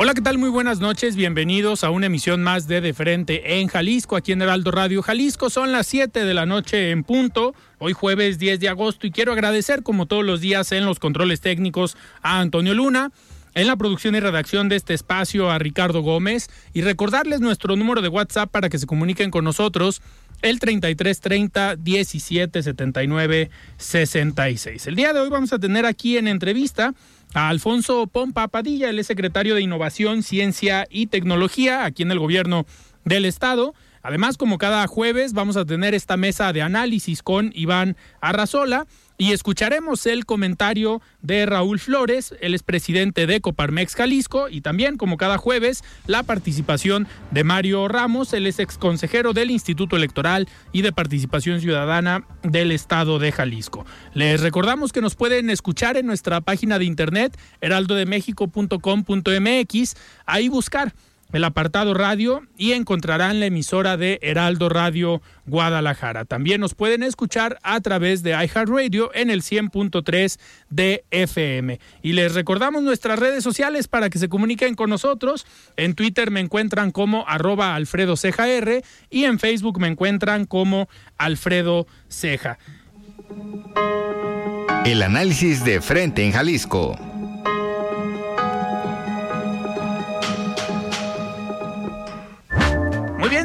Hola, ¿qué tal? Muy buenas noches. Bienvenidos a una emisión más de De Frente en Jalisco, aquí en Heraldo Radio Jalisco. Son las 7 de la noche en punto, hoy jueves 10 de agosto, y quiero agradecer, como todos los días, en los controles técnicos a Antonio Luna. En la producción y redacción de este espacio a Ricardo Gómez y recordarles nuestro número de WhatsApp para que se comuniquen con nosotros el 3330 1779 66. El día de hoy vamos a tener aquí en entrevista a Alfonso Pompa Padilla, es secretario de Innovación, Ciencia y Tecnología aquí en el gobierno del estado. Además, como cada jueves, vamos a tener esta mesa de análisis con Iván Arrazola y escucharemos el comentario de Raúl Flores, el expresidente de Coparmex Jalisco, y también, como cada jueves, la participación de Mario Ramos, el ex consejero del Instituto Electoral y de Participación Ciudadana del Estado de Jalisco. Les recordamos que nos pueden escuchar en nuestra página de internet heraldodemexico.com.mx, ahí buscar el apartado radio y encontrarán la emisora de Heraldo Radio Guadalajara. También nos pueden escuchar a través de iHeartRadio en el 100.3 de FM. Y les recordamos nuestras redes sociales para que se comuniquen con nosotros. En Twitter me encuentran como arroba Alfredo Ceja R y en Facebook me encuentran como Alfredo Ceja. El análisis de frente en Jalisco.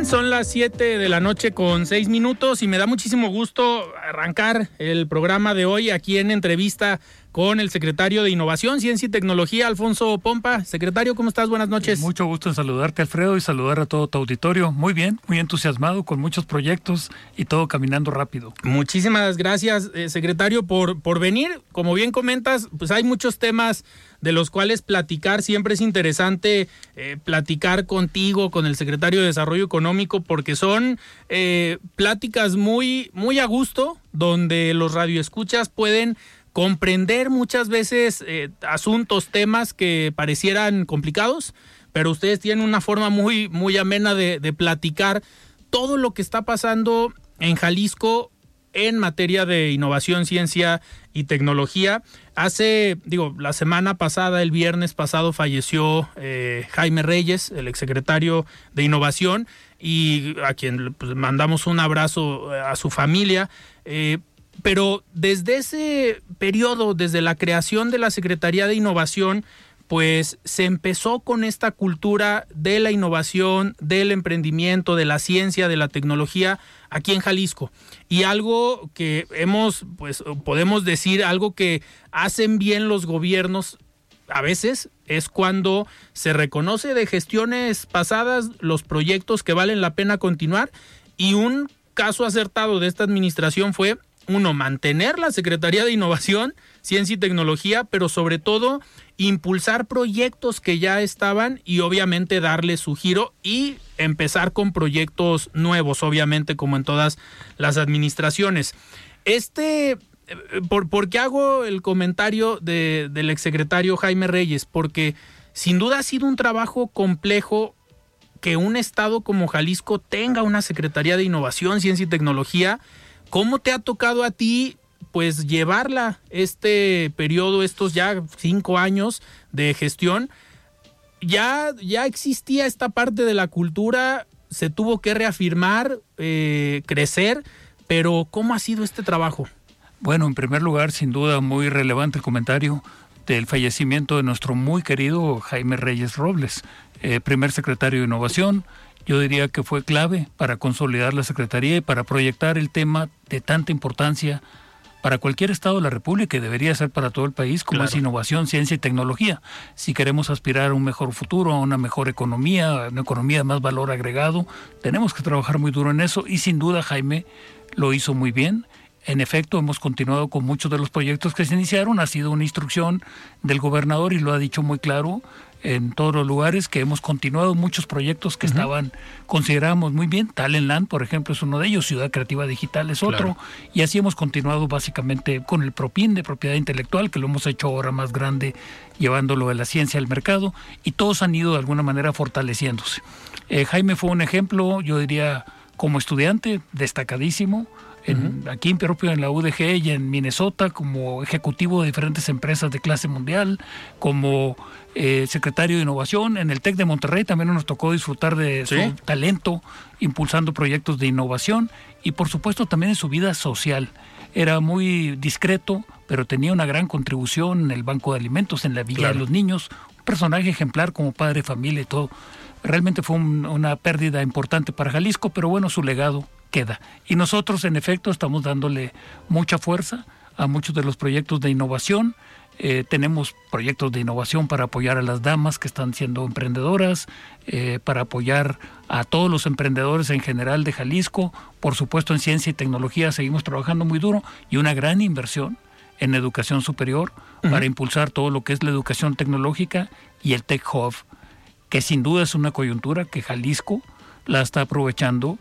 Son las 7 de la noche con 6 minutos y me da muchísimo gusto arrancar el programa de hoy aquí en entrevista con el secretario de Innovación, Ciencia y Tecnología, Alfonso Pompa. Secretario, ¿cómo estás? Buenas noches. Mucho gusto en saludarte, Alfredo, y saludar a todo tu auditorio. Muy bien, muy entusiasmado, con muchos proyectos y todo caminando rápido. Muchísimas gracias, eh, secretario, por, por venir. Como bien comentas, pues hay muchos temas de los cuales platicar. Siempre es interesante eh, platicar contigo, con el secretario de Desarrollo Económico, porque son eh, pláticas muy, muy a gusto, donde los radioescuchas pueden comprender muchas veces eh, asuntos, temas que parecieran complicados, pero ustedes tienen una forma muy, muy amena de, platicar todo lo que está pasando en Jalisco en materia de innovación, ciencia y tecnología. Hace, digo, la semana pasada, el viernes pasado, falleció eh, Jaime Reyes, el exsecretario de Innovación, y a quien pues, mandamos un abrazo eh, a su familia. Pero desde ese periodo, desde la creación de la Secretaría de Innovación, pues se empezó con esta cultura de la innovación, del emprendimiento, de la ciencia, de la tecnología aquí en Jalisco. Y algo que hemos, pues podemos decir, algo que hacen bien los gobiernos a veces es cuando se reconoce de gestiones pasadas los proyectos que valen la pena continuar y un caso acertado de esta administración fue uno, mantener la Secretaría de Innovación, Ciencia y Tecnología, pero sobre todo impulsar proyectos que ya estaban y obviamente darle su giro y empezar con proyectos nuevos, obviamente como en todas las administraciones. Este, ¿por, por qué hago el comentario de, del exsecretario Jaime Reyes? Porque sin duda ha sido un trabajo complejo que un estado como Jalisco tenga una Secretaría de Innovación, Ciencia y Tecnología ¿Cómo te ha tocado a ti pues llevarla este periodo, estos ya cinco años de gestión? Ya, ya existía esta parte de la cultura, se tuvo que reafirmar, eh, crecer, pero ¿cómo ha sido este trabajo? Bueno, en primer lugar, sin duda, muy relevante el comentario del fallecimiento de nuestro muy querido Jaime Reyes Robles, eh, primer secretario de Innovación. Yo diría que fue clave para consolidar la Secretaría y para proyectar el tema de tanta importancia para cualquier Estado de la República y debería ser para todo el país, como es innovación, ciencia y tecnología. Si queremos aspirar a un mejor futuro, a una mejor economía, a una economía de más valor agregado, tenemos que trabajar muy duro en eso y sin duda Jaime lo hizo muy bien. En efecto, hemos continuado con muchos de los proyectos que se iniciaron. Ha sido una instrucción del gobernador y lo ha dicho muy claro en todos los lugares que hemos continuado muchos proyectos que estaban, consideramos muy bien. Talent Land, por ejemplo, es uno de ellos, Ciudad Creativa Digital es otro, y así hemos continuado básicamente con el PROPIN de propiedad intelectual, que lo hemos hecho ahora más grande, llevándolo de la ciencia al mercado, y todos han ido de alguna manera fortaleciéndose. Eh, Jaime fue un ejemplo, yo diría, como estudiante, destacadísimo aquí propio en la UDG y en Minnesota como ejecutivo de diferentes empresas de clase mundial, como eh, secretario de innovación. En el TEC de Monterrey también nos tocó disfrutar de su talento impulsando proyectos de innovación y por supuesto también en su vida social. Era muy discreto, pero tenía una gran contribución en el Banco de Alimentos, en la Villa de los Niños, un personaje ejemplar como padre de familia y todo. Realmente fue una pérdida importante para Jalisco, pero bueno, su legado queda. Y nosotros, en efecto, estamos dándole mucha fuerza a muchos de los proyectos de innovación. Eh, tenemos proyectos de innovación para apoyar a las damas que están siendo emprendedoras, eh, para apoyar a todos los emprendedores en general de Jalisco. Por supuesto, en ciencia y tecnología seguimos trabajando muy duro y una gran inversión en educación superior para impulsar todo lo que es la educación tecnológica y el Tech Hub, que sin duda es una coyuntura que Jalisco la está aprovechando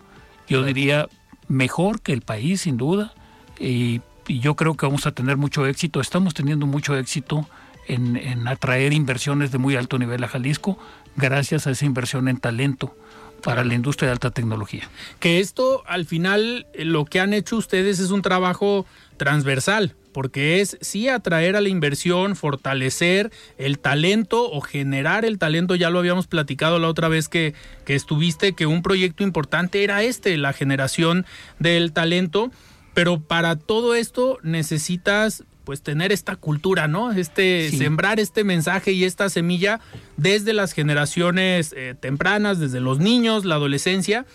yo diría mejor que el país, sin duda, y, yo creo que vamos a tener mucho éxito, estamos teniendo mucho éxito en, atraer inversiones de muy alto nivel a Jalisco, gracias a esa inversión en talento para la industria de alta tecnología. Que esto, al final, lo que han hecho ustedes es un trabajo transversal, porque es sí atraer a la inversión, fortalecer el talento o generar el talento, ya lo habíamos platicado la otra vez que, que estuviste, que un proyecto importante era este, la generación del talento, pero para todo esto necesitas pues tener esta cultura, ¿no? Este sembrar este mensaje y esta semilla desde las generaciones eh, tempranas, desde los niños, la adolescencia.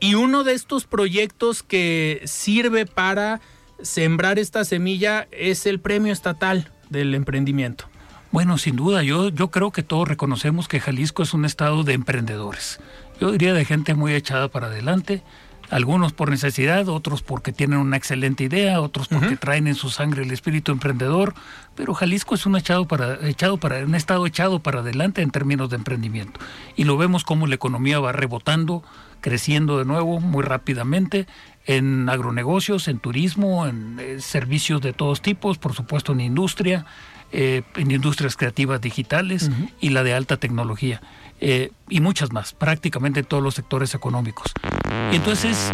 Y uno de estos proyectos que sirve para sembrar esta semilla es el premio estatal del emprendimiento. Bueno, sin duda, yo, yo creo que todos reconocemos que Jalisco es un estado de emprendedores. Yo diría de gente muy echada para adelante, algunos por necesidad, otros porque tienen una excelente idea, otros porque traen en su sangre el espíritu emprendedor, pero Jalisco es un echado para echado para un estado echado para adelante en términos de emprendimiento. Y lo vemos como la economía va rebotando, creciendo de nuevo muy rápidamente en agronegocios, en turismo, en eh, servicios de todos tipos, por supuesto en industria, eh, en industrias creativas digitales y la de alta tecnología. Eh, y muchas más, prácticamente en todos los sectores económicos. Y entonces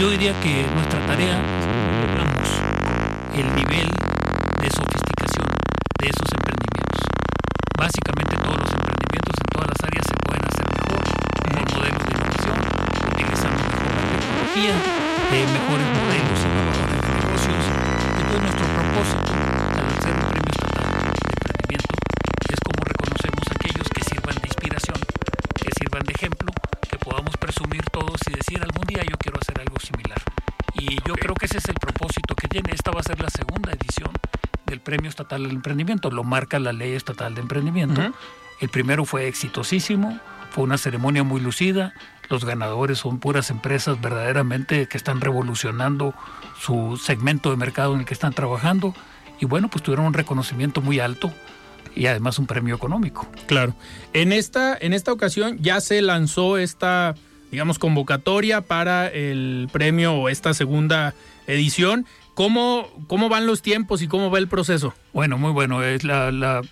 yo diría que nuestra tarea es logramos el nivel de sofisticación de esos emprendimientos. Básicamente todos los emprendimientos en todas las áreas se pueden hacer mejor con modelos de innovación, utilizando mejor la tecnología mejores modelos innovadores de negocios. Entonces nuestro Premio Estatal del Emprendimiento, lo marca la Ley Estatal de Emprendimiento. El primero fue exitosísimo, fue una ceremonia muy lucida, los ganadores son puras empresas verdaderamente que están revolucionando su segmento de mercado en el que están trabajando y bueno, pues tuvieron un reconocimiento muy alto y además un premio económico. Claro. En esta, en esta ocasión ya se lanzó esta, digamos, convocatoria para el premio o esta segunda edición. ¿Cómo, cómo van los tiempos y cómo va el proceso? Bueno, muy bueno. La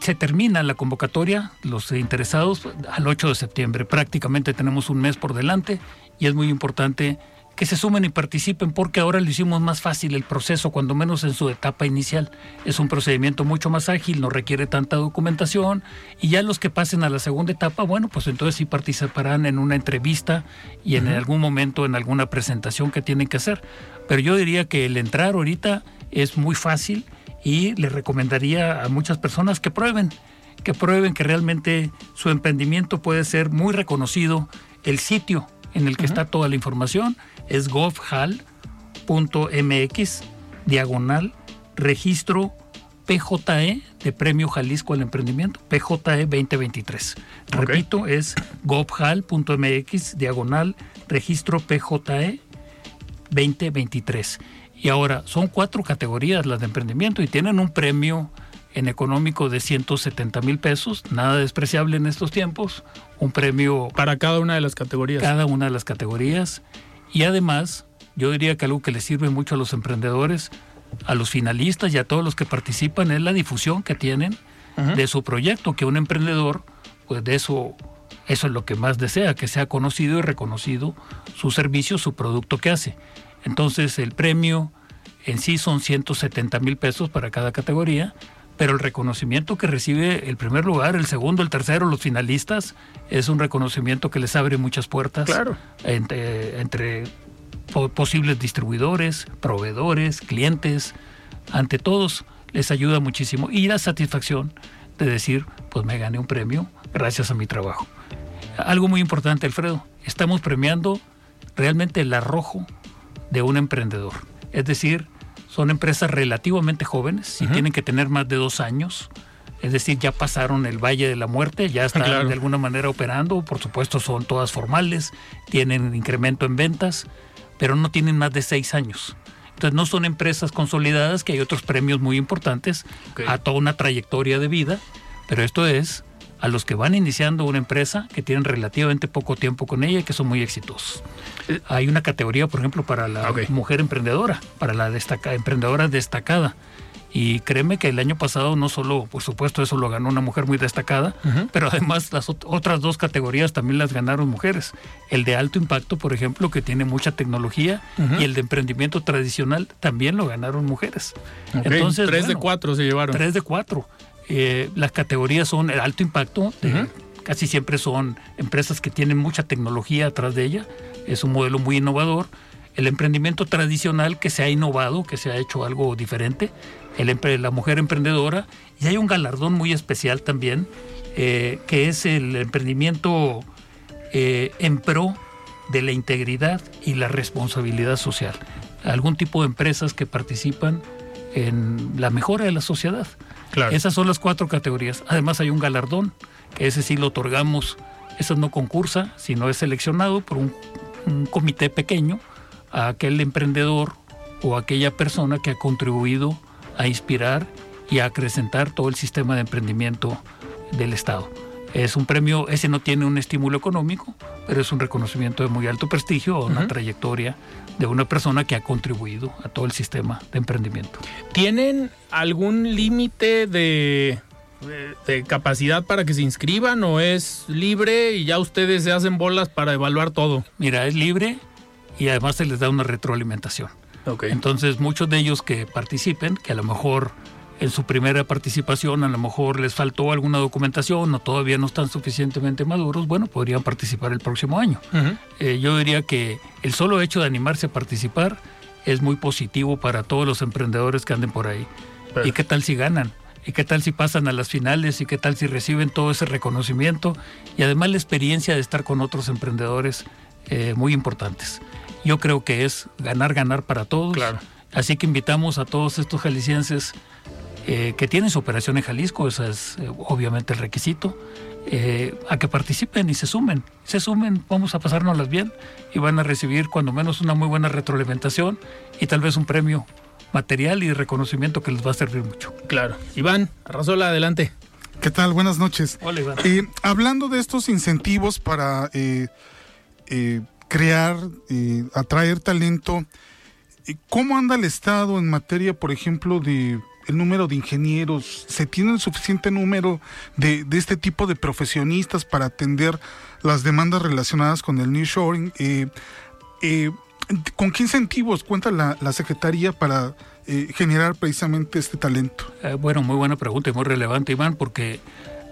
se termina la convocatoria, los interesados, al 8 de septiembre. Prácticamente tenemos un mes por delante y es muy importante que se sumen y participen porque ahora lo hicimos más fácil el proceso, cuando menos en su etapa inicial. Es un procedimiento mucho más ágil, no requiere tanta documentación y ya los que pasen a la segunda etapa, bueno, pues entonces sí participarán en una entrevista y en algún momento en alguna presentación que tienen que hacer. Pero yo diría que el entrar ahorita es muy fácil y le recomendaría a muchas personas que prueben, que prueben que realmente su emprendimiento puede ser muy reconocido. El sitio en el que está toda la información es govhal.mx diagonal registro PJE de Premio Jalisco al Emprendimiento, PJE 2023. Repito, es govhal.mx diagonal registro PJE 2023. Y ahora, son cuatro categorías las de emprendimiento y tienen un premio en económico de 170 mil pesos, nada despreciable en estos tiempos, un premio... Para cada una de las categorías. Cada una de las categorías. Y además, yo diría que algo que le sirve mucho a los emprendedores, a los finalistas y a todos los que participan es la difusión que tienen de su proyecto, que un emprendedor, pues de eso, eso es lo que más desea, que sea conocido y reconocido su servicio, su producto que hace. Entonces el premio en sí son 170 mil pesos para cada categoría, pero el reconocimiento que recibe el primer lugar, el segundo, el tercero, los finalistas, es un reconocimiento que les abre muchas puertas entre, entre posibles distribuidores, proveedores, clientes, ante todos les ayuda muchísimo y la satisfacción de decir, pues me gané un premio gracias a mi trabajo. Algo muy importante, Alfredo, estamos premiando realmente el arrojo de un emprendedor. Es decir, son empresas relativamente jóvenes y tienen que tener más de dos años. Es decir, ya pasaron el Valle de la Muerte, ya están de alguna manera operando. Por supuesto, son todas formales, tienen incremento en ventas, pero no tienen más de seis años. Entonces, no son empresas consolidadas, que hay otros premios muy importantes a toda una trayectoria de vida, pero esto es a los que van iniciando una empresa, que tienen relativamente poco tiempo con ella y que son muy exitosos. Eh, hay una categoría, por ejemplo, para la mujer emprendedora, para la destaca, emprendedora destacada. Y créeme que el año pasado no solo, por supuesto, eso lo ganó una mujer muy destacada, pero además las otras dos categorías también las ganaron mujeres. El de alto impacto, por ejemplo, que tiene mucha tecnología, y el de emprendimiento tradicional también lo ganaron mujeres. Entonces, tres de cuatro se llevaron. Tres de cuatro. Eh, las categorías son el alto impacto, casi siempre son empresas que tienen mucha tecnología atrás de ella, es un modelo muy innovador. El emprendimiento tradicional que se ha innovado, que se ha hecho algo diferente, el, la mujer emprendedora, y hay un galardón muy especial también, eh, que es el emprendimiento eh, en pro de la integridad y la responsabilidad social. Algún tipo de empresas que participan en la mejora de la sociedad. Esas son las cuatro categorías. Además hay un galardón, que ese sí lo otorgamos, eso no concursa, sino es seleccionado por un, comité pequeño a aquel emprendedor o aquella persona que ha contribuido a inspirar y a acrecentar todo el sistema de emprendimiento del Estado. Es un premio, ese no tiene un estímulo económico, pero es un reconocimiento de muy alto prestigio una trayectoria de una persona que ha contribuido a todo el sistema de emprendimiento. ¿Tienen algún límite de, de, capacidad para que se inscriban o es libre y ya ustedes se hacen bolas para evaluar todo? Mira, es libre y además se les da una retroalimentación. Entonces muchos de ellos que participen, que a lo mejor en su primera participación a lo mejor les faltó alguna documentación o todavía no están suficientemente maduros, bueno, podrían participar el próximo año. Eh, yo diría que el solo hecho de animarse a participar es muy positivo para todos los emprendedores que anden por ahí. ¿Y qué tal si ganan? ¿Y qué tal si pasan a las finales? ¿Y qué tal si reciben todo ese reconocimiento? Y además la experiencia de estar con otros emprendedores eh, muy importantes. Yo creo que es ganar, ganar para todos. Así que invitamos a todos estos jaliscienses eh, que tienen su operación en Jalisco, ese es eh, obviamente el requisito, eh, a que participen y se sumen. Se sumen, vamos a pasárnoslas bien y van a recibir cuando menos una muy buena retroalimentación y tal vez un premio material y reconocimiento que les va a servir mucho. Claro. Iván, Arrasola, adelante. ¿Qué tal? Buenas noches. Hola, Iván. hablando de estos incentivos para crear, atraer talento, ¿cómo anda el Estado en materia, por ejemplo, de el número de ingenieros, se tiene el suficiente número de, este tipo de profesionistas para atender las demandas relacionadas con el nearshoring. Eh, eh, ¿Con qué incentivos cuenta la, Secretaría para eh, generar precisamente este talento? bueno, muy buena pregunta y muy relevante, Iván, porque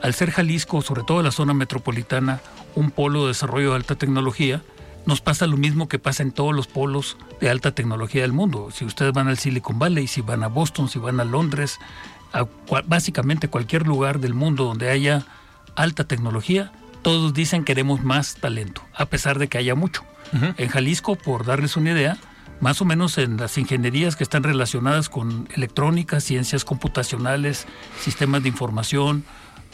al ser Jalisco, sobre todo la zona metropolitana, un polo de desarrollo de alta tecnología, nos pasa lo mismo que pasa en todos los polos de alta tecnología del mundo. Si ustedes van al Silicon Valley, si van a Boston, si van a Londres, a básicamente cualquier lugar del mundo donde haya alta tecnología, todos dicen queremos más talento, a pesar de que haya mucho. En Jalisco, por darles una idea, más o menos en las ingenierías que están relacionadas con electrónica, ciencias computacionales, sistemas de información,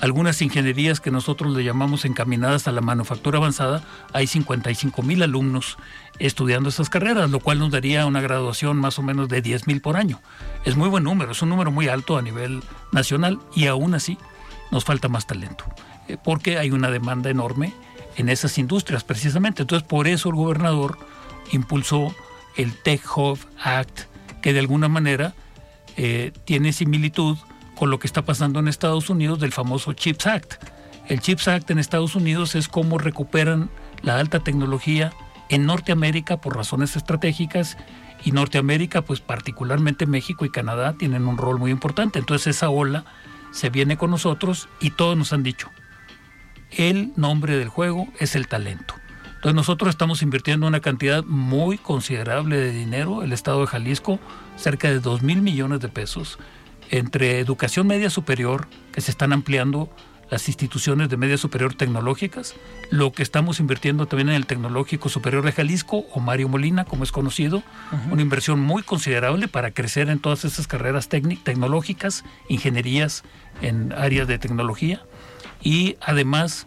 algunas ingenierías que nosotros le llamamos encaminadas a la manufactura avanzada, hay 55 mil alumnos estudiando esas carreras, lo cual nos daría una graduación más o menos de 10 mil por año. Es muy buen número, es un número muy alto a nivel nacional y aún así nos falta más talento, eh, porque hay una demanda enorme en esas industrias precisamente. Entonces por eso el gobernador impulsó el Tech Hub Act, que de alguna manera eh, tiene similitud con lo que está pasando en Estados Unidos del famoso CHIPS Act. El CHIPS Act en Estados Unidos es cómo recuperan la alta tecnología en Norteamérica por razones estratégicas y Norteamérica, pues particularmente México y Canadá, tienen un rol muy importante. Entonces esa ola se viene con nosotros y todos nos han dicho, el nombre del juego es el talento. Entonces nosotros estamos invirtiendo una cantidad muy considerable de dinero, el Estado de Jalisco, cerca de 2 mil millones de pesos, entre educación media superior, que se están ampliando las instituciones de media superior tecnológicas, lo que estamos invirtiendo también en el Tecnológico Superior de Jalisco, o Mario Molina, como es conocido, una inversión muy considerable para crecer en todas esas carreras tecnológicas, ingenierías en áreas de tecnología, y además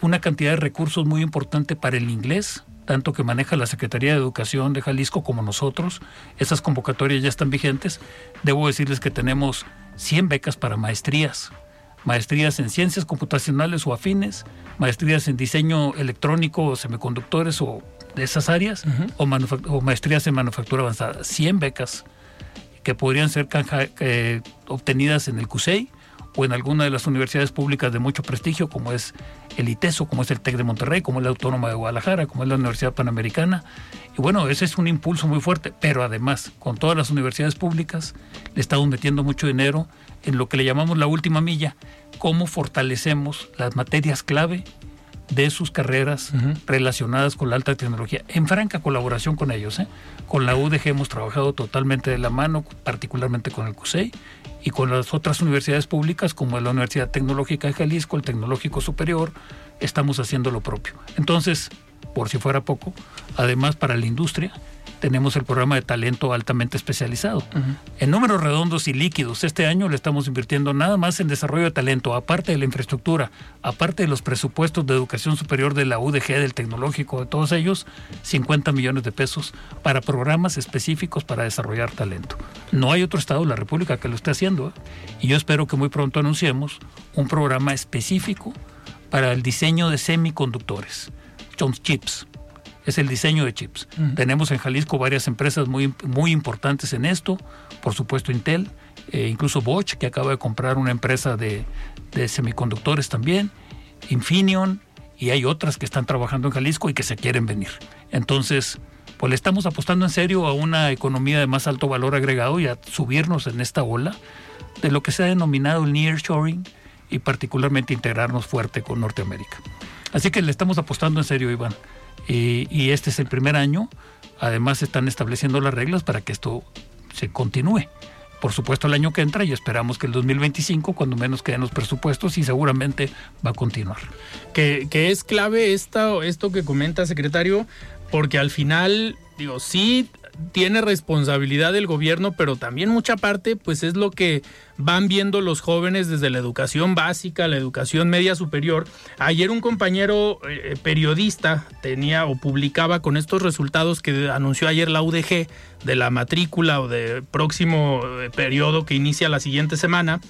una cantidad de recursos muy importante para el inglés, tanto que maneja la Secretaría de Educación de Jalisco como nosotros. Esas convocatorias ya están vigentes. Debo decirles que tenemos 100 becas para maestrías, maestrías en ciencias computacionales o afines, maestrías en diseño electrónico o semiconductores o de esas áreas, o, maestrías en manufactura avanzada. 100 becas que podrían ser eh, obtenidas en el CUSEI o en alguna de las universidades públicas de mucho prestigio, como es el ITESO, como es el TEC de Monterrey, como es la Autónoma de Guadalajara, como es la Universidad Panamericana. Y bueno, ese es un impulso muy fuerte, pero además, con todas las universidades públicas, le estamos metiendo mucho dinero en lo que le llamamos la última milla, cómo fortalecemos las materias clave de sus carreras relacionadas con la alta tecnología, en franca colaboración con ellos. ¿eh? Con la UDG hemos trabajado totalmente de la mano, particularmente con el CUSEI, y con las otras universidades públicas como la Universidad Tecnológica de Jalisco, el Tecnológico Superior, estamos haciendo lo propio. Entonces, por si fuera poco, además para la industria, tenemos el programa de talento altamente especializado. En números redondos y líquidos, este año le estamos invirtiendo nada más en desarrollo de talento, aparte de la infraestructura, aparte de los presupuestos de educación superior de la UDG, del tecnológico, de todos ellos, 50 millones de pesos para programas específicos para desarrollar talento. No hay otro estado de la República que lo esté haciendo ¿eh? y yo espero que muy pronto anunciemos un programa específico para el diseño de semiconductores, chips es el diseño de chips. Tenemos en Jalisco varias empresas muy, muy importantes en esto, por supuesto Intel, eh, incluso Bosch, que acaba de comprar una empresa de, semiconductores también, Infineon, y hay otras que están trabajando en Jalisco y que se quieren venir. Entonces, pues le estamos apostando en serio a una economía de más alto valor agregado y a subirnos en esta ola de lo que se ha denominado el nearshoring y particularmente integrarnos fuerte con Norteamérica. Así que le estamos apostando en serio, Iván y, este es el primer año. Además, están estableciendo las reglas para que esto se continúe por supuesto el año que entra y esperamos que el 2025, cuando menos queden los presupuestos, y seguramente va a continuar. Que, que es clave esta, esto que comenta, secretario, porque al final, digo, sí tiene responsabilidad el gobierno, pero también mucha parte, pues es lo que van viendo los jóvenes desde la educación básica, la educación media superior. Ayer un compañero eh, periodista tenía o publicaba con estos resultados que anunció ayer la UDG de la matrícula o de próximo eh, periodo que inicia la siguiente semana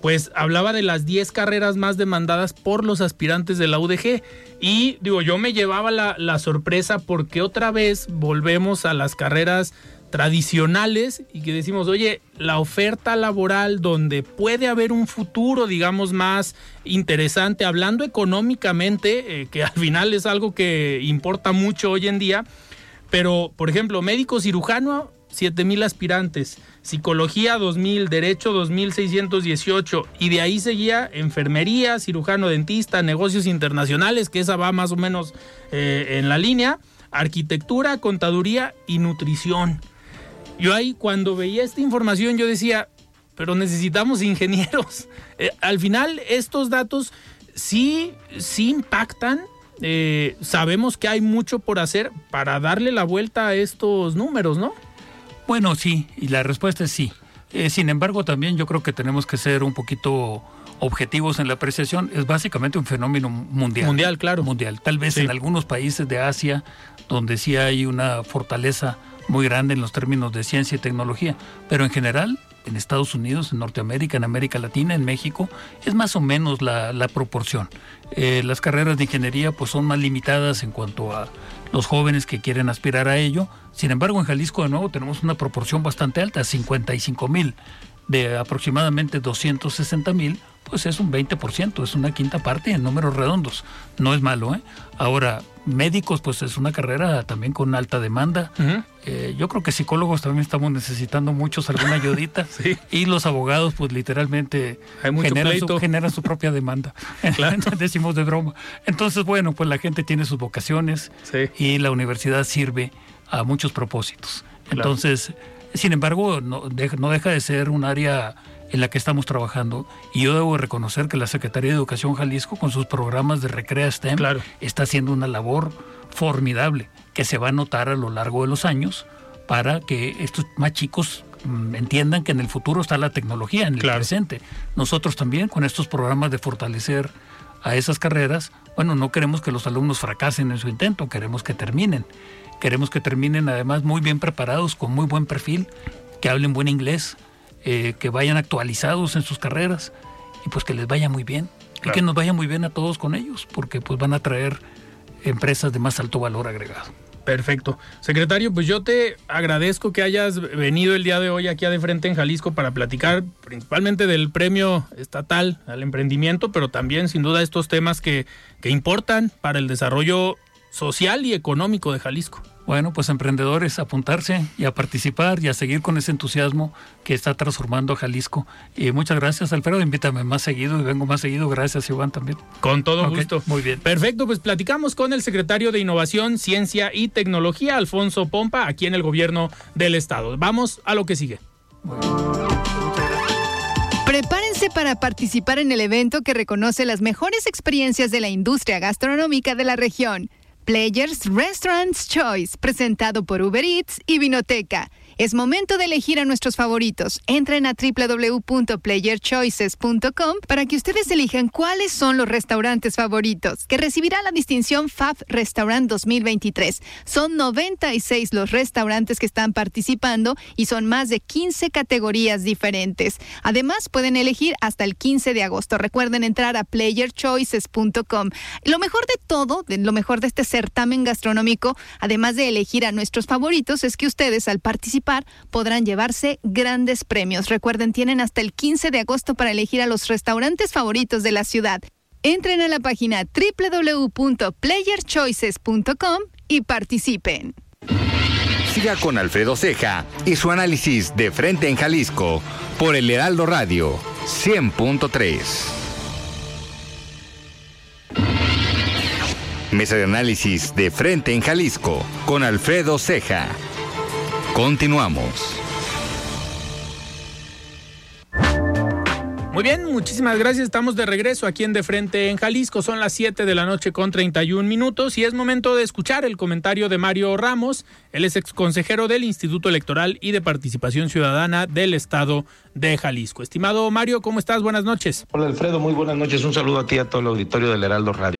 pues hablaba de las 10 carreras más demandadas por los aspirantes de la UDG. Y digo, yo me llevaba la, sorpresa porque otra vez volvemos a las carreras tradicionales y que decimos, oye, la oferta laboral donde puede haber un futuro, digamos, más interesante, hablando económicamente, eh, que al final es algo que importa mucho hoy en día, pero, por ejemplo, médico cirujano, 7 mil aspirantes, psicología 2000, derecho 2618 y de ahí seguía enfermería, cirujano dentista, negocios internacionales, que esa va más o menos eh, en la línea, arquitectura, contaduría y nutrición. Yo ahí cuando veía esta información yo decía, pero necesitamos ingenieros. Eh, al final estos datos sí, sí impactan. Eh, sabemos que hay mucho por hacer para darle la vuelta a estos números, ¿no? Bueno, sí, y la respuesta es sí. Eh, sin embargo, también yo creo que tenemos que ser un poquito objetivos en la apreciación. Es básicamente un fenómeno mundial. Mundial, claro. Mundial. Tal vez en algunos países de Asia, donde sí hay una fortaleza muy grande en los términos de ciencia y tecnología, pero en general en Estados Unidos, en Norteamérica, en América Latina, en México, es más o menos la, proporción. Eh, las carreras de ingeniería pues son más limitadas en cuanto a los jóvenes que quieren aspirar a ello. Sin embargo, en Jalisco de nuevo tenemos una proporción bastante alta, 55 mil de aproximadamente 260 mil, pues es un 20%, es una quinta parte en números redondos. No es malo, ¿eh? Ahora, médicos, pues es una carrera también con alta demanda. Eh, yo creo que psicólogos también estamos necesitando muchos, alguna ayudita. Y los abogados, pues literalmente generan su, propia demanda. Decimos de broma. Entonces, bueno, pues la gente tiene sus vocaciones y la universidad sirve a muchos propósitos. Entonces, sin embargo, no, no deja de ser un área en la que estamos trabajando. Y yo debo reconocer que la Secretaría de Educación Jalisco, con sus programas de Recrea STEM, está haciendo una labor formidable que se va a notar a lo largo de los años para que estos más chicos mm, entiendan que en el futuro está la tecnología, en el presente. Nosotros también con estos programas de fortalecer a esas carreras, bueno, no queremos que los alumnos fracasen en su intento, queremos que terminen. Queremos que terminen además muy bien preparados, con muy buen perfil, que hablen buen inglés, eh, que vayan actualizados en sus carreras y pues que les vaya muy bien. Y que nos vaya muy bien a todos con ellos, porque pues van a traer empresas de más alto valor agregado. Perfecto. Secretario, pues yo te agradezco que hayas venido el día de hoy aquí a De Frente en Jalisco para platicar principalmente del premio estatal al emprendimiento, pero también sin duda estos temas que, que importan para el desarrollo social y económico de Jalisco. Bueno, pues emprendedores, apuntarse y a participar y a seguir con ese entusiasmo que está transformando a Jalisco. Y muchas gracias, Alfredo. Invítame más seguido y vengo más seguido. Gracias, Iván, también. Con todo gusto. Muy bien. Perfecto, pues platicamos con el secretario de Innovación, Ciencia y Tecnología, Alfonso Pompa, aquí en el gobierno del Estado. Vamos a lo que sigue. Prepárense para participar en el evento que reconoce las mejores experiencias de la industria gastronómica de la región. Players Restaurants Choice, presentado por Uber Eats y Vinoteca. Es momento de elegir a nuestros favoritos. Entren a www.playerchoices.com para que ustedes elijan cuáles son los restaurantes favoritos, que recibirá la distinción FAB Restaurant 2023. Son 96 los restaurantes que están participando y son más de 15 categorías diferentes. Además, pueden elegir hasta el 15 de agosto. Recuerden entrar a playerchoices.com. Lo mejor de todo, lo mejor de este certamen gastronómico, además de elegir a nuestros favoritos, es que ustedes al participar podrán llevarse grandes premios. Recuerden, tienen hasta el 15 de agosto para elegir a los restaurantes favoritos de la ciudad. Entren a la página www.playerchoices.com y participen. Siga con Alfredo Ceja y su análisis de frente en Jalisco por el Heraldo Radio 100.3. Mesa de análisis de frente en Jalisco con Alfredo Ceja. Continuamos. Muy bien, muchísimas gracias. Estamos de regreso aquí en De Frente en Jalisco. Son las 7 de la noche con 31 minutos y es momento de escuchar el comentario de Mario Ramos. Él es exconsejero del Instituto Electoral y de Participación Ciudadana del Estado de Jalisco. Estimado Mario, ¿cómo estás? Buenas noches. Hola Alfredo, muy buenas noches. Un saludo a ti y a todo el auditorio del Heraldo Radio.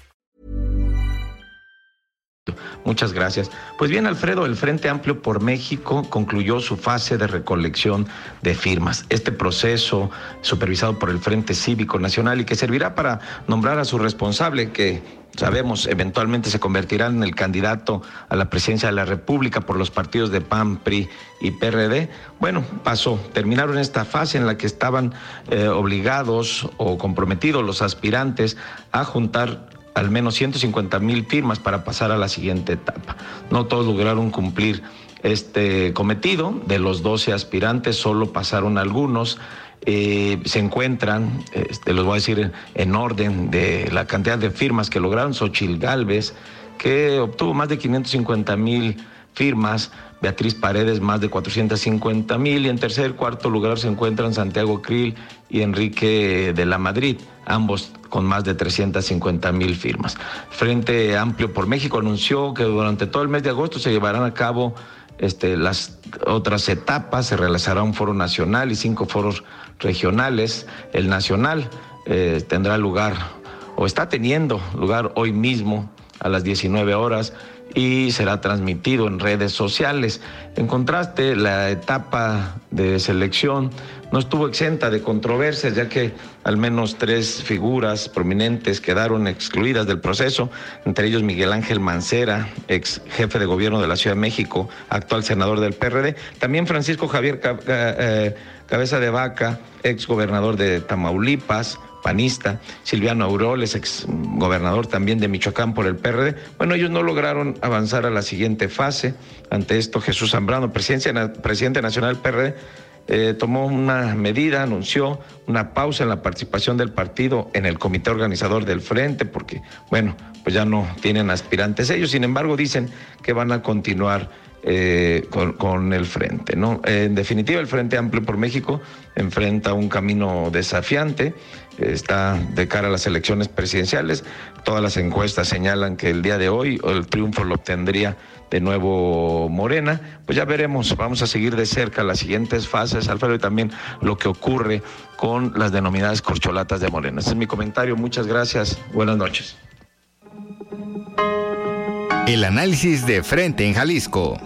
Muchas gracias. Pues bien, Alfredo, el Frente Amplio por México concluyó su fase de recolección de firmas. Este proceso, supervisado por el Frente Cívico Nacional y que servirá para nombrar a su responsable, que sabemos eventualmente se convertirá en el candidato a la presidencia de la República por los partidos de PAN, PRI y PRD. Bueno, pasó. Terminaron esta fase en la que estaban eh, obligados o comprometidos los aspirantes a juntar al menos 150 mil firmas para pasar a la siguiente etapa. No todos lograron cumplir este cometido. De los 12 aspirantes, solo pasaron algunos. Eh, se encuentran, este, los voy a decir en orden de la cantidad de firmas que lograron, Xochil Gálvez, que obtuvo más de 550 mil firmas, Beatriz Paredes más de 450 mil y en tercer cuarto lugar se encuentran Santiago Krill y Enrique de la Madrid, ambos con más de 350 mil firmas. Frente Amplio por México anunció que durante todo el mes de agosto se llevarán a cabo este, las otras etapas, se realizará un foro nacional y cinco foros regionales. El nacional eh, tendrá lugar o está teniendo lugar hoy mismo a las 19 horas y será transmitido en redes sociales. En contraste, la etapa de selección no estuvo exenta de controversias, ya que al menos tres figuras prominentes quedaron excluidas del proceso, entre ellos Miguel Ángel Mancera, ex jefe de gobierno de la Ciudad de México, actual senador del PRD, también Francisco Javier eh, Cabeza de Vaca, ex gobernador de Tamaulipas, panista, Silviano Auroles, ex gobernador también de Michoacán por el PRD. Bueno, ellos no lograron avanzar a la siguiente fase. Ante esto, Jesús Zambrano, presidente nacional del PRD, eh, tomó una medida, anunció una pausa en la participación del partido en el comité organizador del frente, porque, bueno, pues ya no tienen aspirantes ellos. Sin embargo, dicen que van a continuar eh, con, el frente. En definitiva, el Frente Amplio por México enfrenta un camino desafiante, está de cara a las elecciones presidenciales. Todas las encuestas señalan que el día de hoy el triunfo lo obtendría de nuevo Morena. Pues ya veremos, vamos a seguir de cerca las siguientes fases, Alfredo, y también lo que ocurre con las denominadas corcholatas de Morena. Ese es mi comentario, muchas gracias, buenas noches. El análisis de frente en Jalisco.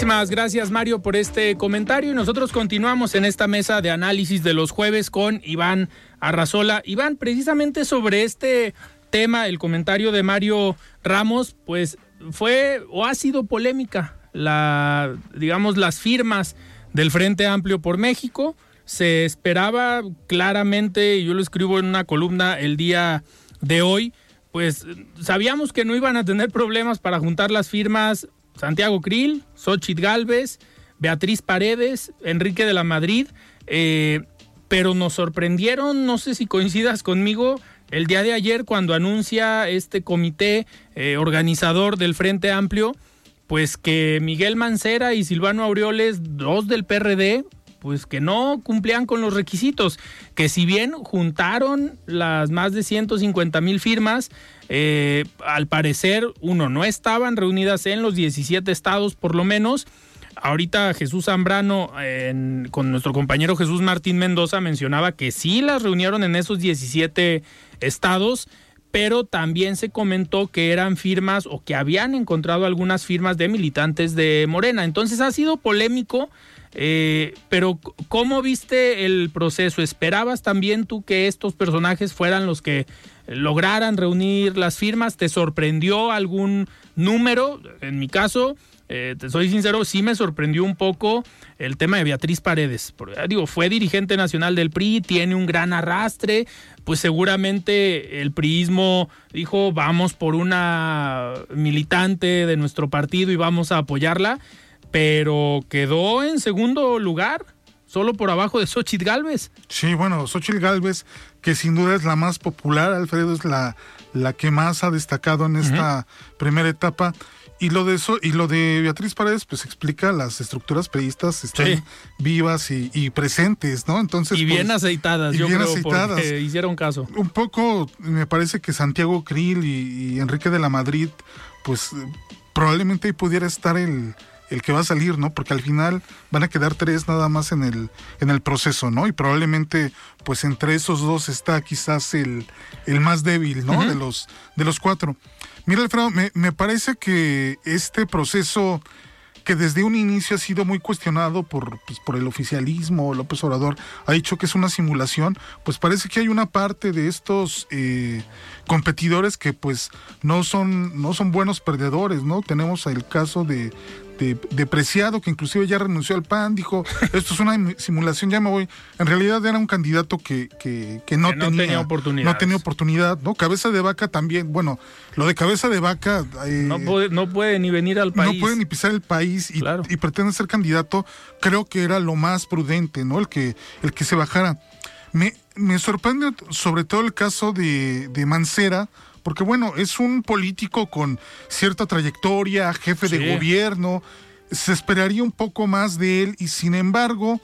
Muchísimas gracias Mario por este comentario y nosotros continuamos en esta mesa de análisis de los jueves con Iván Arrazola. Iván, precisamente sobre este tema, el comentario de Mario Ramos, pues fue o ha sido polémica la, digamos, las firmas del Frente Amplio por México. Se esperaba claramente, yo lo escribo en una columna el día de hoy, pues sabíamos que no iban a tener problemas para juntar las firmas Santiago Krill, Xochitl Galvez, Beatriz Paredes, Enrique de la Madrid, eh, pero nos sorprendieron, no sé si coincidas conmigo, el día de ayer cuando anuncia este comité eh, organizador del Frente Amplio, pues que Miguel Mancera y Silvano Aureoles, dos del PRD, pues que no cumplían con los requisitos, que si bien juntaron las más de 150 mil firmas, eh, al parecer, uno, no estaban reunidas en los 17 estados por lo menos. Ahorita Jesús Zambrano, con nuestro compañero Jesús Martín Mendoza, mencionaba que sí las reunieron en esos 17 estados, pero también se comentó que eran firmas o que habían encontrado algunas firmas de militantes de Morena. Entonces ha sido polémico eh, pero ¿cómo viste el proceso? ¿Esperabas también tú que estos personajes fueran los que lograran reunir las firmas? ¿Te sorprendió algún número? En mi caso, eh, te soy sincero, sí me sorprendió un poco el tema de Beatriz Paredes. Porque, digo, fue dirigente nacional del PRI, tiene un gran arrastre, pues seguramente el priismo dijo, vamos por una militante de nuestro partido y vamos a apoyarla pero quedó en segundo lugar, solo por abajo de Xochitl Galvez. Sí, bueno, Xochitl Galvez, que sin duda es la más popular, Alfredo es la, la que más ha destacado en esta primera etapa. Y lo de eso, y lo de Beatriz Paredes, pues explica las estructuras periodistas están Sí. vivas y, y presentes, ¿no? Entonces. Y bien pues, aceitadas, y yo bien creo, aceitadas. porque hicieron caso. Un poco, me parece que Santiago Krill y, y Enrique de la Madrid, pues probablemente ahí pudiera estar el, el que va a salir, ¿no? Porque al final van a quedar tres nada más en el, en el proceso, ¿no? Y probablemente, pues entre esos dos está quizás el, el más débil, ¿no? De los, de los cuatro. Mira, Alfredo, me, me parece que este proceso que desde un inicio ha sido muy cuestionado por, pues, por el oficialismo, López Obrador ha dicho que es una simulación, pues parece que hay una parte de estos eh, competidores que pues no son, no son buenos perdedores, ¿no? Tenemos el caso de, de, de Preciado, que inclusive ya renunció al PAN, dijo, esto es una simulación, ya me voy. En realidad era un candidato que, que, que no, Que no tenía, tenía oportunidades. No tenía oportunidad, ¿no? Cabeza de vaca también, bueno, lo de cabeza de vaca... eh, No puede, no puede ni venir al país. no puede ni pisar el país y, Claro. y pretende ser candidato, creo que era lo más prudente, ¿no? El que, el que se bajara. Me, me sorprende sobre todo el caso de, de Mancera, porque bueno, es un político con cierta trayectoria, jefe Sí. de gobierno, se esperaría un poco más de él y sin embargo,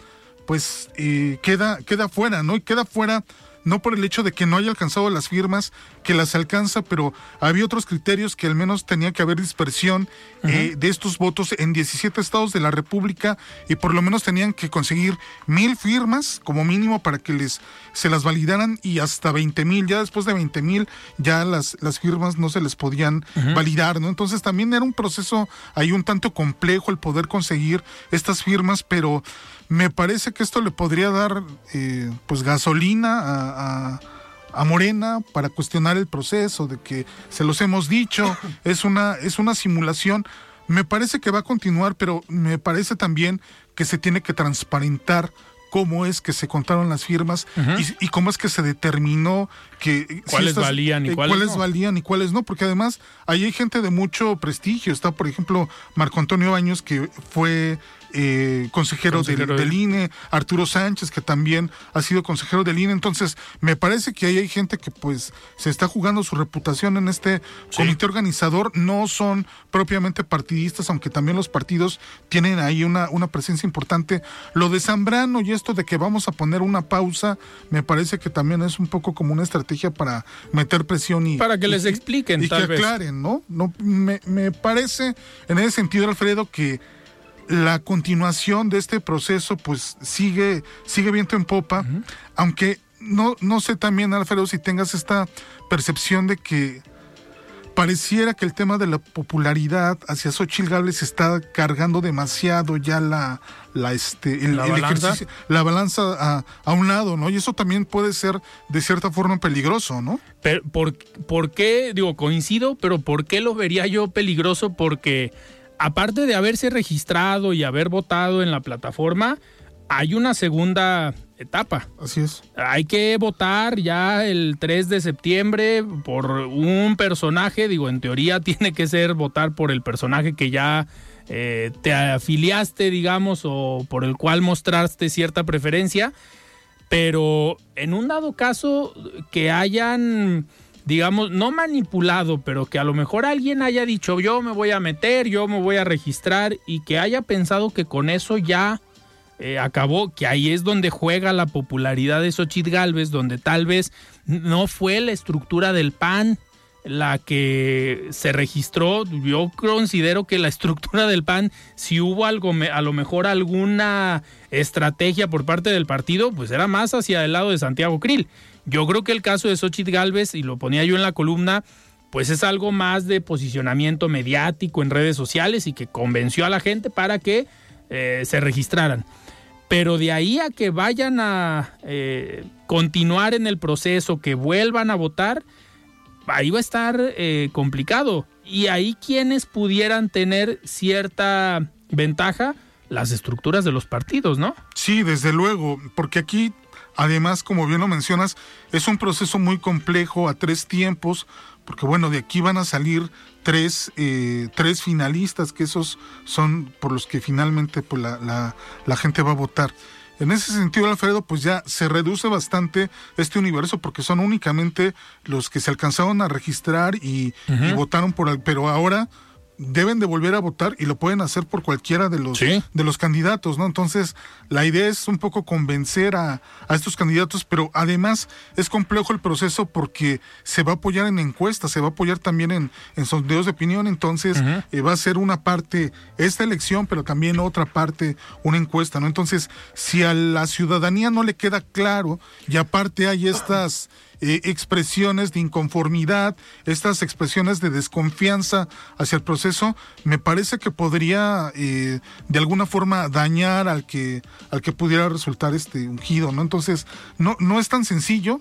pues eh, queda, queda fuera, ¿no? Y queda fuera no por el hecho de que no haya alcanzado las firmas, que las alcanza, pero había otros criterios que al menos tenía que haber dispersión eh, de estos votos en 17 estados de la República y por lo menos tenían que conseguir mil firmas como mínimo para que les se las validaran y hasta 20 mil, ya después de 20 mil ya las, las firmas no se les podían validar, ¿no? Entonces también era un proceso ahí un tanto complejo el poder conseguir estas firmas, pero me parece que esto le podría dar eh, pues gasolina a, a- a Morena para cuestionar el proceso de que se los hemos dicho es una es una simulación. Me parece que va a continuar pero me parece también que se tiene que transparentar cómo es que se contaron las firmas y, y cómo es que se determinó que si Cuáles valían y eh, cuáles no. valían y cuáles no, porque además ahí hay gente de mucho prestigio. Está, por ejemplo, Marco Antonio Baños, que fue eh, consejero, del- Consejero del, de- INE, Arturo Sánchez, que también ha sido consejero del INE. Entonces, me parece que ahí hay gente que pues se está jugando su reputación en este comité organizador. No son propiamente partidistas, aunque también los partidos tienen ahí una, una presencia importante. Lo de Zambrano y esto de que vamos a poner una pausa, me parece que también es un poco como una estrategia para meter presión y... Para que y- les expliquen, y tal que vez. aclaren, ¿no? no me, me parece, en ese sentido, Alfredo, que la continuación de este proceso, pues sigue, sigue viento en popa, aunque no, no sé también, Alfredo, si tengas esta percepción de que pareciera que el tema de la popularidad hacia Xochitl Gálvez está cargando demasiado ya la, la, este, el, ¿La el balanza? ejercicio- la balanza a, a un lado, ¿no? Y eso también puede ser de cierta forma peligroso, ¿no? Pero, ¿por, por qué? Digo, coincido, pero ¿por qué lo vería yo peligroso? Porque aparte de haberse registrado y haber votado en la plataforma, hay una segunda etapa. Así es. Hay que votar ya el 3 de septiembre por un personaje, digo, en teoría tiene que ser votar por el personaje que ya eh, te afiliaste, digamos, o por el cual mostraste cierta preferencia, pero en un dado caso que hayan, digamos, no manipulado, pero que a lo mejor alguien haya dicho yo me voy a meter, yo me voy a registrar y que haya pensado que con eso ya eh, acabó, que ahí es donde juega la popularidad de Xochitl Galvez, donde tal vez no fue la estructura del PAN la que se registró. Yo considero que la estructura del PAN, si hubo algo, a lo mejor alguna estrategia por parte del partido, pues era más hacia el lado de Santiago Krill. Yo creo que el caso de Xochitl Galvez, y lo ponía yo en la columna, pues es algo más de posicionamiento mediático en redes sociales y que convenció a la gente para que eh, se registraran. Pero de ahí a que vayan a eh, continuar en el proceso, que vuelvan a votar, ahí va a estar eh, complicado. Y ahí quienes pudieran tener cierta ventaja, las estructuras de los partidos, ¿no? Sí, desde luego, porque aquí, además, como bien lo mencionas, es un proceso muy complejo a tres tiempos, porque bueno, de aquí van a salir tres, eh, tres finalistas, que esos son por los que finalmente pues, la, la- la gente va a votar. En ese sentido, Alfredo, pues ya se reduce bastante este universo porque son únicamente los que se alcanzaron a registrar y, y votaron por... al- Pero ahora deben de volver a votar y lo pueden hacer por cualquiera de los, de los candidatos, ¿no? Entonces, la idea es un poco convencer a, a, estos candidatos, pero además es complejo el proceso porque se va a apoyar en encuestas, se va a apoyar también en, en sondeos de opinión, entonces eh, va a ser una parte esta elección, pero también otra parte una encuesta, ¿no? Entonces, si a la ciudadanía no le queda claro y aparte hay estas eh, expresiones de inconformidad, estas expresiones de desconfianza hacia el proceso, me parece que podría eh, de alguna forma dañar al que, al que pudiera resultar este ungido, ¿no? Entonces, no, no es tan sencillo,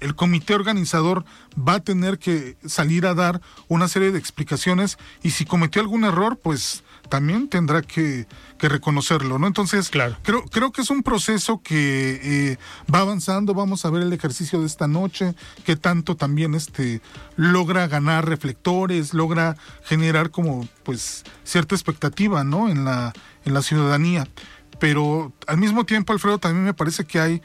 el comité organizador va a tener que salir a dar una serie de explicaciones y si cometió algún error, pues también tendrá que, reconocerlo, ¿no? Entonces, claro. creo, creo que es un proceso que eh, va avanzando, vamos a ver el ejercicio de esta noche, que tanto también este logra ganar reflectores, logra generar como pues cierta expectativa, ¿no? En la, en la ciudadanía. Pero al mismo tiempo, Alfredo, también me parece que hay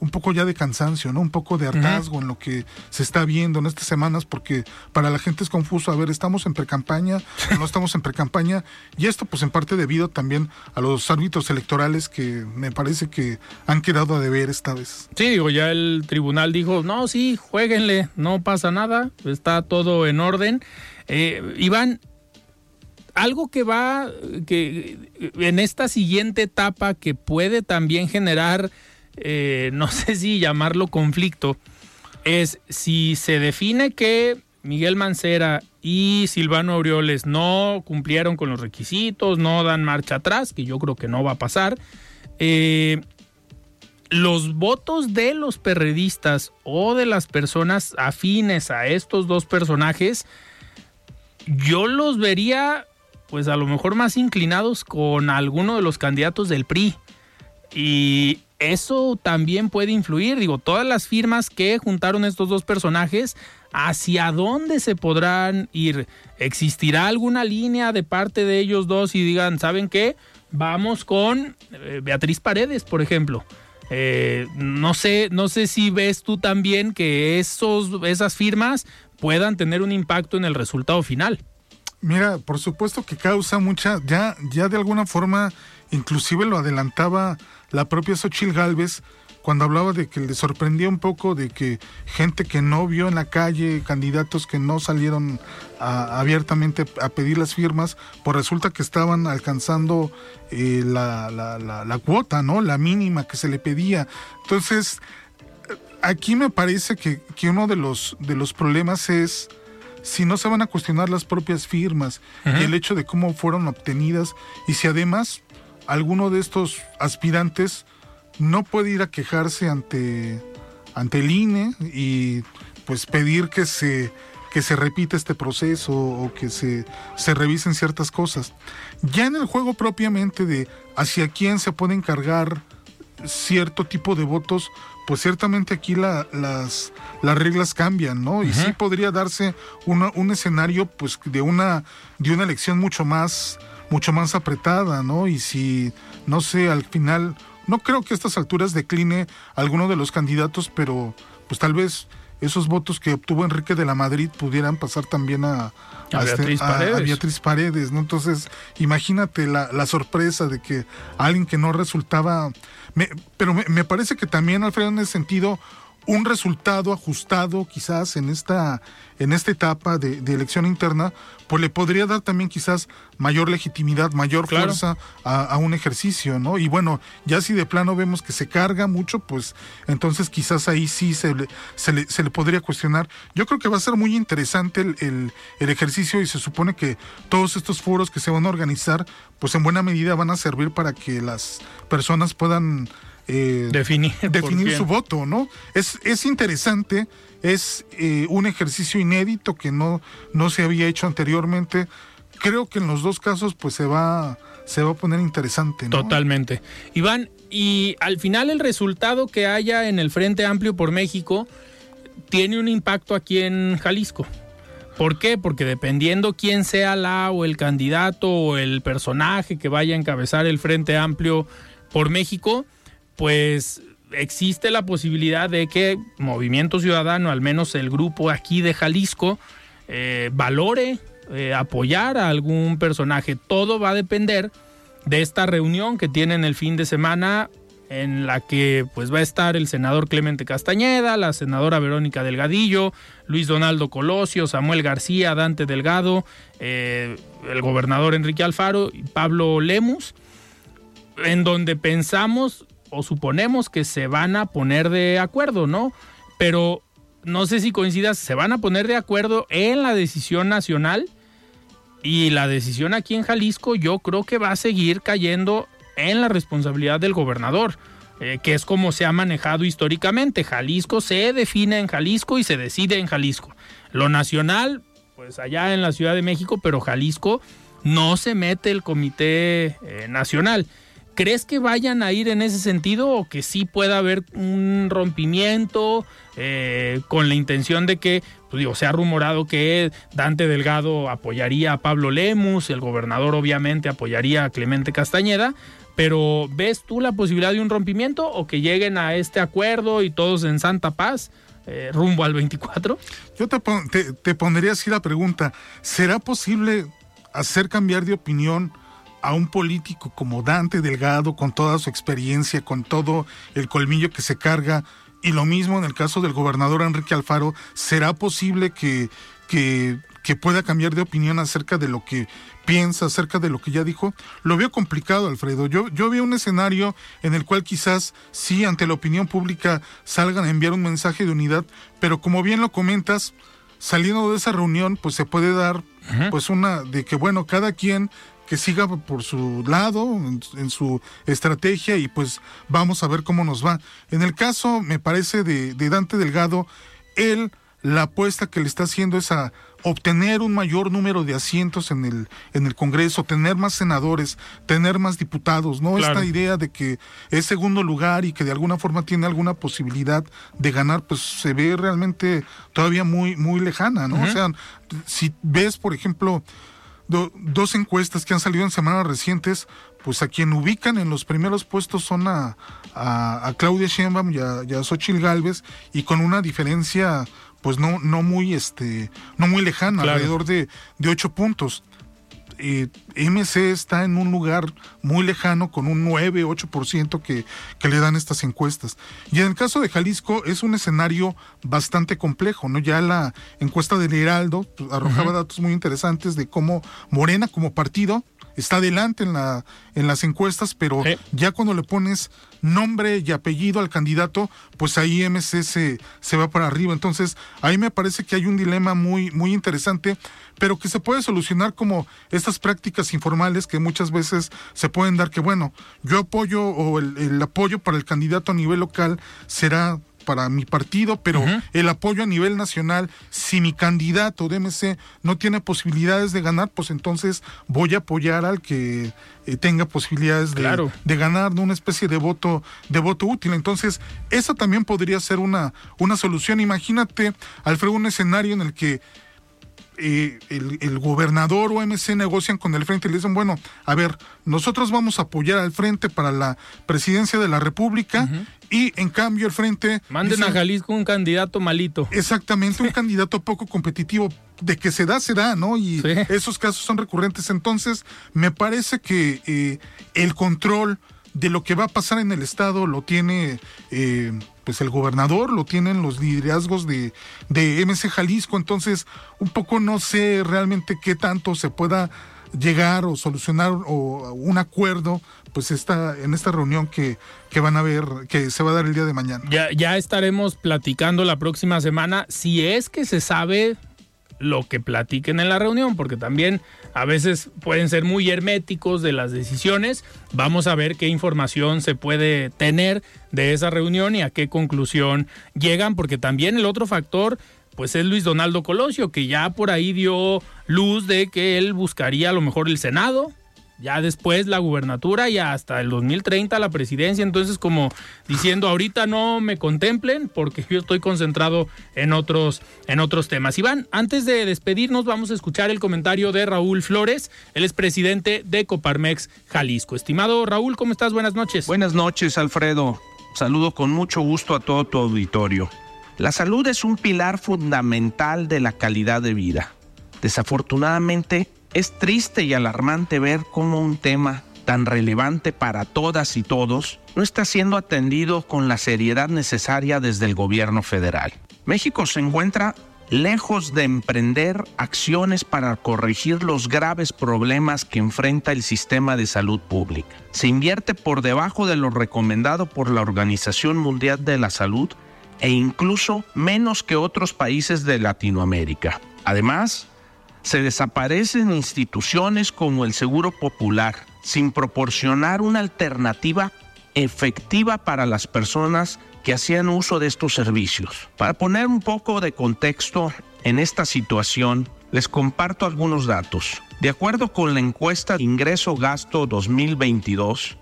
un poco ya de cansancio, ¿no? Un poco de hartazgo en lo que se está viendo en estas semanas, porque para la gente es confuso. A ver, ¿estamos en precampaña no estamos en precampaña? Y esto, pues, en parte debido también a los árbitros electorales que me parece que han quedado a deber esta vez. Sí, digo, ya el tribunal dijo, no, sí, jueguenle, no pasa nada, está todo en orden. Eh, Iván, algo que va, que en esta siguiente etapa que puede también generar eh, no sé si llamarlo conflicto, es si se define que Miguel Mancera y Silvano Aureoles no cumplieron con los requisitos, no dan marcha atrás, que yo creo que no va a pasar. Eh, los votos de los perredistas o de las personas afines a estos dos personajes, yo los vería pues a lo mejor más inclinados con alguno de los candidatos del PRI. Y eso también puede influir. Digo, todas las firmas que juntaron estos dos personajes, ¿hacia dónde se podrán ir? ¿Existirá alguna línea de parte de ellos dos y digan, ¿saben qué? Vamos con eh, Beatriz Paredes, por ejemplo. Eh, no sé, no sé si ves tú también que esos, esas firmas puedan tener un impacto en el resultado final. Mira, por supuesto que causa mucha, ya, ya de alguna forma, inclusive lo adelantaba la propia Xochil Gálvez cuando hablaba de que le sorprendía un poco de que gente que no vio en la calle, candidatos que no salieron abiertamente a pedir las firmas, pues resulta que estaban alcanzando eh, la, la, cuota, ¿no? La mínima que se le pedía. Entonces, aquí me parece que, que uno de los, de los problemas es si no se van a cuestionar las propias firmas y el hecho de cómo fueron obtenidas y si además alguno de estos aspirantes no puede ir a quejarse ante, ante el INE y pues pedir que se, que se repita este proceso o que se, se revisen ciertas cosas. Ya en el juego propiamente de hacia quién se puede encargar cierto tipo de votos, pues ciertamente aquí las, las reglas cambian, ¿no? Y sí podría darse un escenario pues de una, de una elección mucho más mucho más apretada, ¿no? Y si, no sé, al final, no creo que a estas alturas decline alguno de los candidatos, pero pues tal vez esos votos que obtuvo Enrique de la Madrid pudieran pasar también a, a, este, Beatriz, Paredes. Beatriz, Paredes. ¿no? Entonces, imagínate la, la, sorpresa de que alguien que no resultaba... Me, pero me, me, parece que también, Alfredo, en ese sentido, un resultado ajustado quizás en esta, en esta etapa de, elección interna, pues le podría dar también quizás mayor legitimidad, mayor fuerza a, un ejercicio, ¿no? Y bueno, ya si de plano vemos que se carga mucho, pues entonces quizás ahí sí se le, se le, se le podría cuestionar. Yo creo que va a ser muy interesante el, el ejercicio y se supone que todos estos foros que se van a organizar, pues en buena medida van a servir para que las personas puedan eh, definir, definir su voto, ¿no? Es, es interesante, es eh, un ejercicio inédito que no, no se había hecho anteriormente. Creo que en los dos casos pues se va, se va a poner interesante. ¿no? Totalmente. Iván, y al final el resultado que haya en el Frente Amplio por México tiene un impacto aquí en Jalisco. ¿Por qué? Porque dependiendo quién sea la o el candidato o el personaje que vaya a encabezar el Frente Amplio por México, pues existe la posibilidad de que Movimiento Ciudadano, al menos el grupo aquí de Jalisco, eh, valore eh, apoyar a algún personaje. Todo va a depender de esta reunión que tienen el fin de semana en la que pues va a estar el senador Clemente Castañeda, la senadora Verónica Delgadillo, Luis Donaldo Colosio, Samuel García, Dante Delgado, eh, el gobernador Enrique Alfaro y Pablo Lemus, en donde pensamos o suponemos que se van a poner de acuerdo, ¿no? Pero no sé si coincidas, se van a poner de acuerdo en la decisión nacional y la decisión aquí en Jalisco yo creo que va a seguir cayendo en la responsabilidad del gobernador, eh, que es como se ha manejado históricamente. Jalisco se define en Jalisco y se decide en Jalisco. Lo nacional, pues allá en la Ciudad de México, pero Jalisco no se mete el comité eh, nacional. ¿Crees que vayan a ir en ese sentido o que sí pueda haber un rompimiento eh, con la intención de que, pues digo, se ha rumorado que Dante Delgado apoyaría a Pablo Lemus, el gobernador obviamente apoyaría a Clemente Castañeda, pero ¿ves tú la posibilidad de un rompimiento o que lleguen a este acuerdo y todos en santa paz? Eh, rumbo al 24? Yo te, te, te pondría así la pregunta, ¿será posible hacer cambiar de opinión a un político como Dante Delgado, con toda su experiencia, con todo el colmillo que se carga, y lo mismo en el caso del gobernador Enrique Alfaro, ¿será posible que, que, que pueda cambiar de opinión acerca de lo que piensa, acerca de lo que ya dijo? Lo veo complicado, Alfredo. Yo, yo veo un escenario en el cual quizás sí ante la opinión pública salgan a enviar un mensaje de unidad, pero como bien lo comentas, saliendo de esa reunión, pues se puede dar pues una de que bueno, cada quien que siga por su lado, en, su estrategia y pues vamos a ver cómo nos va. En el caso, me parece, de, de Dante Delgado, él la apuesta que le está haciendo es a obtener un mayor número de asientos en el, en el Congreso, tener más senadores, tener más diputados, ¿no? Esta idea de que es segundo lugar y que de alguna forma tiene alguna posibilidad de ganar, pues se ve realmente todavía muy, muy lejana, ¿no? O sea, si ves, por ejemplo, dos encuestas que han salido en semanas recientes, pues a quien ubican en los primeros puestos son a, a, Claudia Sheinbaum y a, y a Xochitl Galvez y con una diferencia pues no, no muy este, no muy lejana, alrededor de, de ocho puntos. Eh, MC está en un lugar muy lejano con un 9, 8% que, que le dan estas encuestas. Y en el caso de Jalisco es un escenario bastante complejo, ¿no? Ya la encuesta del Heraldo pues, arrojaba datos muy interesantes de cómo Morena como partido está adelante en, la, en las encuestas, pero ya cuando le pones nombre y apellido al candidato, pues ahí MC se, se, va para arriba. Entonces, ahí me parece que hay un dilema muy, muy interesante, pero que se puede solucionar como estas prácticas informales que muchas veces se pueden dar, que bueno, yo apoyo o el, el apoyo para el candidato a nivel local será para mi partido, pero el apoyo a nivel nacional, si mi candidato de MC no tiene posibilidades de ganar, pues entonces voy a apoyar al que eh, tenga posibilidades de, de ganar, una especie de voto, de voto útil. Entonces, esa también podría ser una, una solución. Imagínate, Alfredo, un escenario en el que eh, el, gobernador o MC negocian con el frente y le dicen, bueno, a ver, nosotros vamos a apoyar al frente para la presidencia de la República y en cambio el frente... Manden a Jalisco un candidato malito. Exactamente, un candidato poco competitivo. De que se da, se da, ¿no? Y esos casos son recurrentes. Entonces, me parece que eh, el control de lo que va a pasar en el Estado lo tiene... Eh, pues el gobernador lo tienen los liderazgos de, de MC Jalisco, entonces un poco no sé realmente qué tanto se pueda llegar o solucionar o un acuerdo pues está en esta reunión que, que van a ver que se va a dar el día de mañana. Ya, ya estaremos platicando la próxima semana si es que se sabe lo que platiquen en la reunión, porque también a veces pueden ser muy herméticos de las decisiones. Vamos a ver qué información se puede tener de esa reunión y a qué conclusión llegan, porque también el otro factor pues es Luis Donaldo Colosio, que ya por ahí dio luz de que él buscaría a lo mejor el Senado, ya después la gubernatura y hasta el 2030 la presidencia. Entonces, como diciendo, ahorita no me contemplen porque yo estoy concentrado en otros, en otros temas. Iván, antes de despedirnos, vamos a escuchar el comentario de Raúl Flores, él es presidente de Coparmex Jalisco. Estimado Raúl, ¿cómo estás? Buenas noches. Buenas noches, Alfredo. Saludo con mucho gusto a todo tu auditorio. La salud es un pilar fundamental de la calidad de vida Desafortunadamente, es triste y alarmante ver cómo un tema tan relevante para todas y todos no está siendo atendido con la seriedad necesaria desde el gobierno federal. México se encuentra lejos de emprender acciones para corregir los graves problemas que enfrenta el sistema de salud pública. Se invierte por debajo de lo recomendado por la Organización Mundial de la Salud e incluso menos que otros países de Latinoamérica. Además, se desaparecen instituciones como el Seguro Popular, sin proporcionar una alternativa efectiva para las personas que hacían uso de estos servicios. Para poner un poco de contexto en esta situación, les comparto algunos datos. De acuerdo con la encuesta Ingreso-Gasto 2022,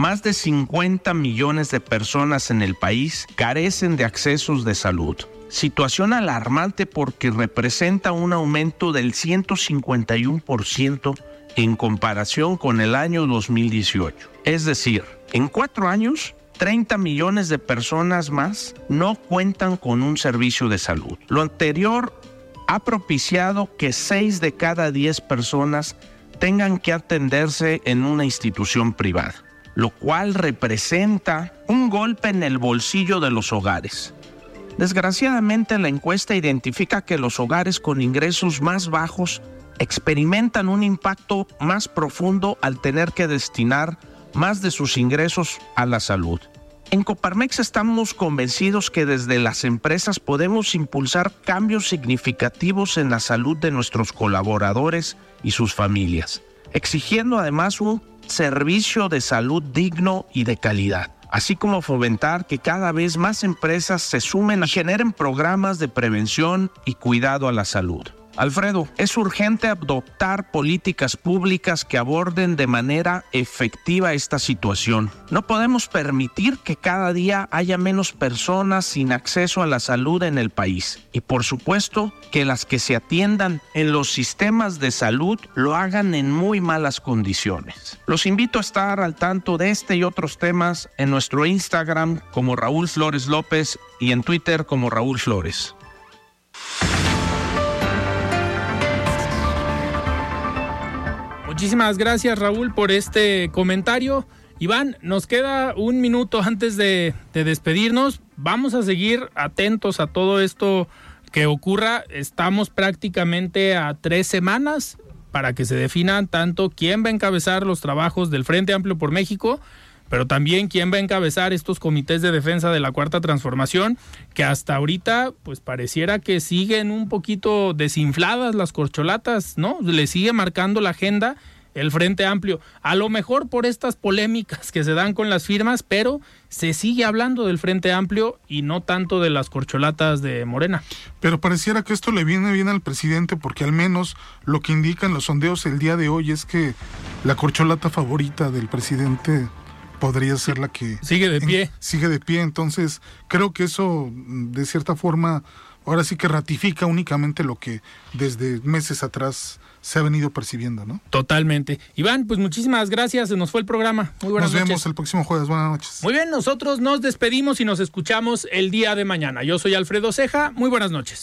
más de 50 millones de personas en el país carecen de accesos de salud. Situación alarmante porque representa un aumento del 151% en comparación con el año 2018. Es decir, en cuatro años 30 millones de personas más no cuentan con un servicio de salud. Lo anterior ha propiciado que 6 de cada 10 personas tengan que atenderse en una institución privada, lo cual representa un golpe en el bolsillo de los hogares. Desgraciadamente la encuesta identifica que los hogares con ingresos más bajos experimentan un impacto más profundo al tener que destinar más de sus ingresos a la salud. En Coparmex estamos convencidos que desde las empresas podemos impulsar cambios significativos en la salud de nuestros colaboradores y sus familias, exigiendo además un servicio de salud digno y de calidad, así como fomentar que cada vez más empresas se sumen y generen programas de prevención y cuidado a la salud. Alfredo, es urgente adoptar políticas públicas que aborden de manera efectiva esta situación. No podemos permitir que cada día haya menos personas sin acceso a la salud en el país. Y por supuesto que las que se atiendan en los sistemas de salud lo hagan en muy malas condiciones. Los invito a estar al tanto de este y otros temas en nuestro Instagram como Raúl Flores López y en Twitter como Raúl Flores. Muchísimas gracias Raúl por este comentario. Iván, nos queda un minuto antes de, de, despedirnos. Vamos a seguir atentos a todo esto que ocurra. Estamos prácticamente a tres semanas para que se definan tanto quién va a encabezar los trabajos del Frente Amplio por México, pero también quién va a encabezar estos comités de defensa de la Cuarta Transformación, que hasta ahorita pues pareciera que siguen un poquito desinfladas las corcholatas, ¿no? Le sigue marcando la agenda el Frente Amplio, a lo mejor por estas polémicas que se dan con las firmas, pero se sigue hablando del Frente Amplio y no tanto de las corcholatas de Morena. Pero pareciera que esto le viene bien al presidente porque al menos lo que indican los sondeos el día de hoy es que la corcholata favorita del presidente podría ser la que sigue de pie. En, sigue de pie, entonces creo que eso de cierta forma ahora sí que ratifica únicamente lo que desde meses atrás se ha venido percibiendo, ¿no? Totalmente. Iván, pues muchísimas gracias, se nos fue el programa. Muy buenas nos noches. vemos el próximo jueves, buenas noches. Muy bien, nosotros nos despedimos y nos escuchamos el día de mañana. Yo soy Alfredo Ceja, muy buenas noches.